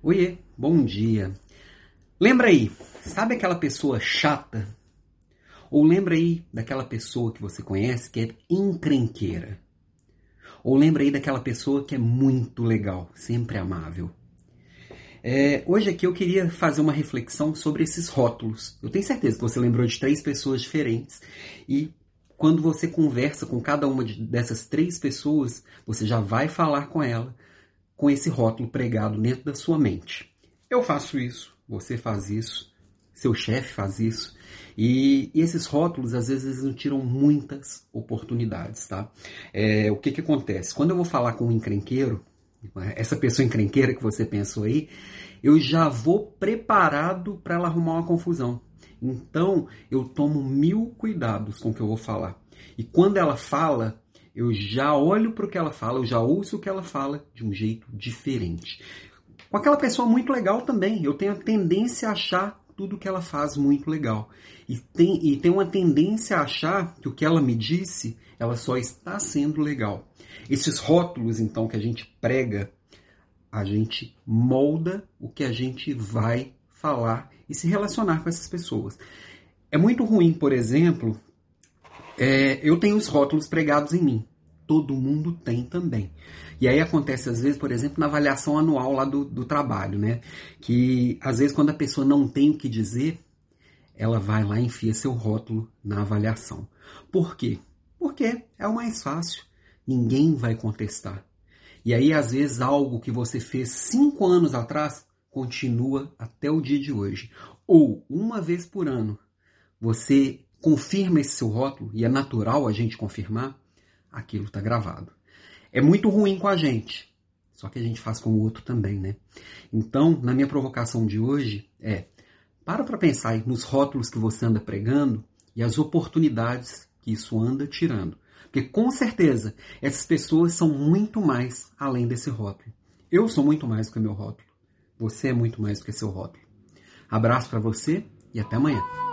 Oiê, bom dia. Lembra aí, sabe aquela pessoa chata? Ou lembra aí daquela pessoa que você conhece que é encrenqueira? Ou lembra aí daquela pessoa que é muito legal, sempre amável? É, hoje aqui eu queria fazer uma reflexão sobre esses rótulos. Eu tenho certeza que você lembrou de três pessoas diferentes e quando você conversa com cada uma dessas três pessoas, você já vai falar com ela com esse rótulo pregado dentro da sua mente. Eu faço isso, você faz isso, seu chefe faz isso. E, e, esses rótulos, às vezes, não tiram muitas oportunidades, tá? É, o que que acontece? Quando eu vou falar com um encrenqueiro, essa pessoa encrenqueira que você pensou aí, eu já vou preparado para ela arrumar uma confusão. Então, eu tomo mil cuidados com o que eu vou falar. E quando ela fala, eu já olho para o que ela fala, eu já ouço o que ela fala de um jeito diferente. Com aquela pessoa muito legal também, eu tenho a tendência a achar tudo que ela faz muito legal. E tem, e tem uma tendência a achar que o que ela me disse, ela só está sendo legal. Esses rótulos, então, que a gente prega, a gente molda o que a gente vai falar e se relacionar com essas pessoas. É muito ruim, por exemplo, é, eu tenho os rótulos pregados em mim. Todo mundo tem também. E aí acontece, às vezes, por exemplo, na avaliação anual lá do, do trabalho, né? Que às vezes, quando a pessoa não tem o que dizer, ela vai lá e enfia seu rótulo na avaliação. Por quê? Porque é o mais fácil. Ninguém vai contestar. E aí, às vezes, algo que você fez cinco anos atrás continua até o dia de hoje. Ou, uma vez por ano, você confirma esse seu rótulo, e é natural a gente confirmar, aquilo está gravado. É muito ruim com a gente, só que a gente faz com o outro também, né? Então, na minha provocação de hoje é, para para pensar nos rótulos que você anda pregando e as oportunidades que isso anda tirando. Porque com certeza essas pessoas são muito mais além desse rótulo. Eu sou muito mais do que meu rótulo. Você é muito mais do que seu rótulo. Abraço para você e até amanhã.